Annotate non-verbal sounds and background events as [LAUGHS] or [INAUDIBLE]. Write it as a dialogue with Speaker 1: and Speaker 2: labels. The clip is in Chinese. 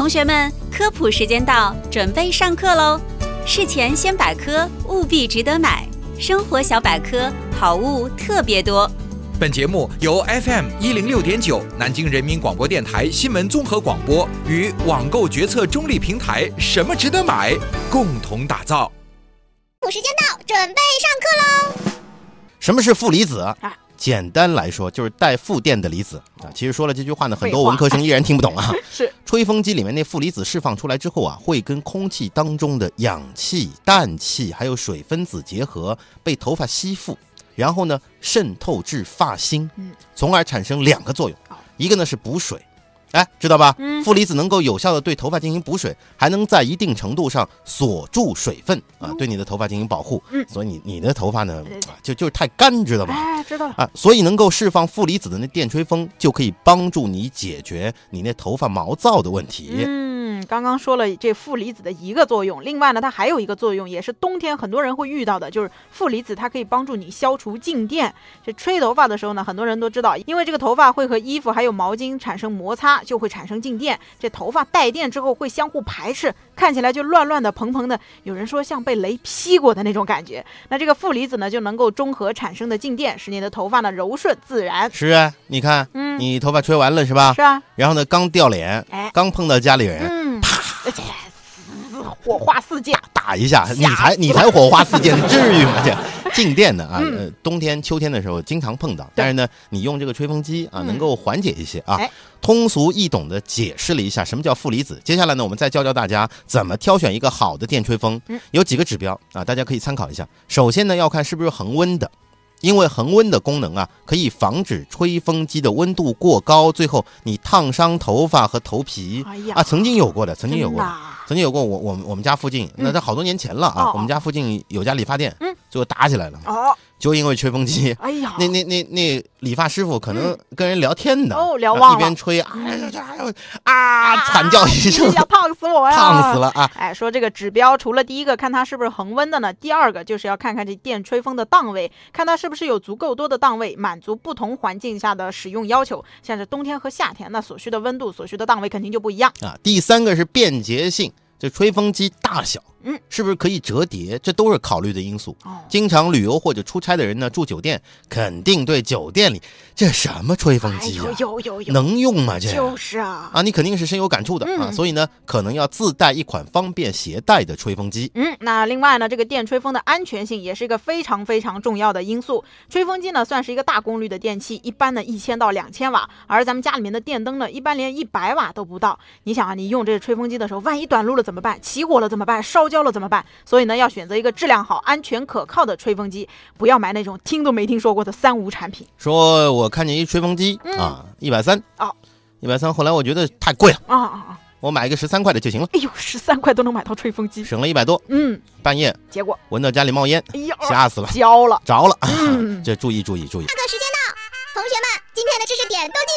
Speaker 1: 同学们，科普时间到，准备上课喽！事前先百科，务必值得买。生活小百科，好物特别多。
Speaker 2: 本节目由 FM 一零六点九南京人民广播电台新闻综合广播与网购决策中立平台“什么值得买”共同打造。
Speaker 3: 补时间到，准备上课喽！
Speaker 4: 什么是负离子？
Speaker 5: 啊
Speaker 4: 简单来说，就是带负电的离子啊。其实说了这句话呢，很多文科生依然听不懂啊。[LAUGHS]
Speaker 5: 是
Speaker 4: 吹风机里面那负离子释放出来之后啊，会跟空气当中的氧气、氮气还有水分子结合，被头发吸附，然后呢渗透至发芯
Speaker 5: 嗯，
Speaker 4: 从而产生两个作用，一个呢是补水。哎，知道吧？
Speaker 5: 嗯
Speaker 4: 负离子能够有效的对头发进行补水，还能在一定程度上锁住水分啊，对你的头发进行保护。
Speaker 5: 嗯
Speaker 4: 所以你你的头发呢就就是太干，知道吧？
Speaker 5: 哎，知道了。
Speaker 4: 啊，所以能够释放负离子的那电吹风，就可以帮助你解决你那头发毛躁的问题。
Speaker 5: 嗯，刚刚说了这负离子的一个作用，另外呢，它还有一个作用，也是冬天很多人会遇到的，就是负离子它可以帮助你消除静电。这吹头发的时候呢，很多人都知道，因为这个头发会和衣服还有毛巾产生摩擦，就会产生静电。这头发带电之后会相互排斥，看起来就乱乱的、蓬蓬的。有人说像被雷劈过的那种感觉。那这个负离子呢，就能够中和产生的静电，使你的头发呢柔顺自然。
Speaker 4: 是啊，你看，
Speaker 5: 嗯，
Speaker 4: 你头发吹完了是吧？
Speaker 5: 是啊，
Speaker 4: 然后呢，刚掉脸，
Speaker 5: 哎，
Speaker 4: 刚碰到家里人，
Speaker 5: 嗯，火花四溅。
Speaker 4: 打一下，你才你才火花四溅，[LAUGHS] 至于吗？这 [LAUGHS] 静电的啊，冬天、秋天的时候经常碰到，但是呢，你用这个吹风机啊，
Speaker 5: 嗯
Speaker 4: 能够缓解一些啊
Speaker 5: 哎。
Speaker 4: 通俗易懂的解释了一下什么叫负离子。接下来呢，我们再教教大家怎么挑选一个好的电吹风
Speaker 5: 嗯，
Speaker 4: 有几个指标啊，大家可以参考一下。首先呢，要看是不是恒温的。因为恒温的功能啊，可以防止吹风机的温度过高，最后你烫伤头发和头皮。
Speaker 5: 哎
Speaker 4: 啊。曾经有过的，曾经有过的，曾经有过我我们我们家附近，那在好多年前了啊，
Speaker 5: 哦。
Speaker 4: 我们家附近有家理发店，
Speaker 5: 嗯，
Speaker 4: 最后打起来了，
Speaker 5: 哦，
Speaker 4: 就因为吹风机。
Speaker 5: 哎呀，
Speaker 4: 那那那那理发师傅可能跟人聊天的，
Speaker 5: 哦聊
Speaker 4: 一边吹啊啊，惨叫一声
Speaker 5: 要，烫死我呀！
Speaker 4: 烫死！了啊！
Speaker 5: 哎，说这个指标，除了第一个看它是不是恒温的呢，第二个就是要看看这电吹风的档位，看它是不是有足够多的档位，满足不同环境下的使用要求。像是冬天和夏天，那所需的温度、所需的档位肯定就不一样。
Speaker 4: 啊，第三个是便捷性，这吹风机大小，
Speaker 5: 嗯，
Speaker 4: 是不是可以折叠？这都是考虑的因素。
Speaker 5: 哦，
Speaker 4: 经常旅游或者出差的人呢，住酒店肯定对酒店里这什么吹风
Speaker 5: 哎
Speaker 4: 机呀、
Speaker 5: 呦有有有，
Speaker 4: 能用吗？这
Speaker 5: 就是啊。
Speaker 4: 啊，你肯定是深有感触的啊，
Speaker 5: 嗯
Speaker 4: 所以呢，可能要自带一款方便携带的吹风机。
Speaker 5: 嗯，那另外呢，这个电吹风的安全性也是一个非常非常重要的因素。吹风机呢算是一个大功率的电器，一般呢一千到两千瓦，而咱们家里面的电灯呢，一般连一百瓦都不到。你想啊，你用这个吹风机的时候，万一短路了怎么办？起火了怎么办？烧焦了怎么办？所以呢，要选择一个质量好、安全可靠的吹风机，不要买那种听都没听说过的三无产品。
Speaker 4: 说我看见一吹风机、
Speaker 5: 嗯
Speaker 4: 啊，一百三
Speaker 5: 啊，
Speaker 4: 一百三，后来我觉得太贵了，
Speaker 5: 啊啊啊！
Speaker 4: 我买一个十三块的就行了，
Speaker 5: 哎呦，十三块都能买到吹风机，
Speaker 4: 省了一百多。
Speaker 5: 嗯，
Speaker 4: 半夜
Speaker 5: 结果
Speaker 4: 闻到家里冒烟，
Speaker 5: 哎呦，
Speaker 4: 吓死了，
Speaker 5: 焦了。
Speaker 4: 着了。
Speaker 5: 嗯 [LAUGHS]
Speaker 4: 这注意注意注意。
Speaker 3: 上课时间到，同学们，今天的知识点都记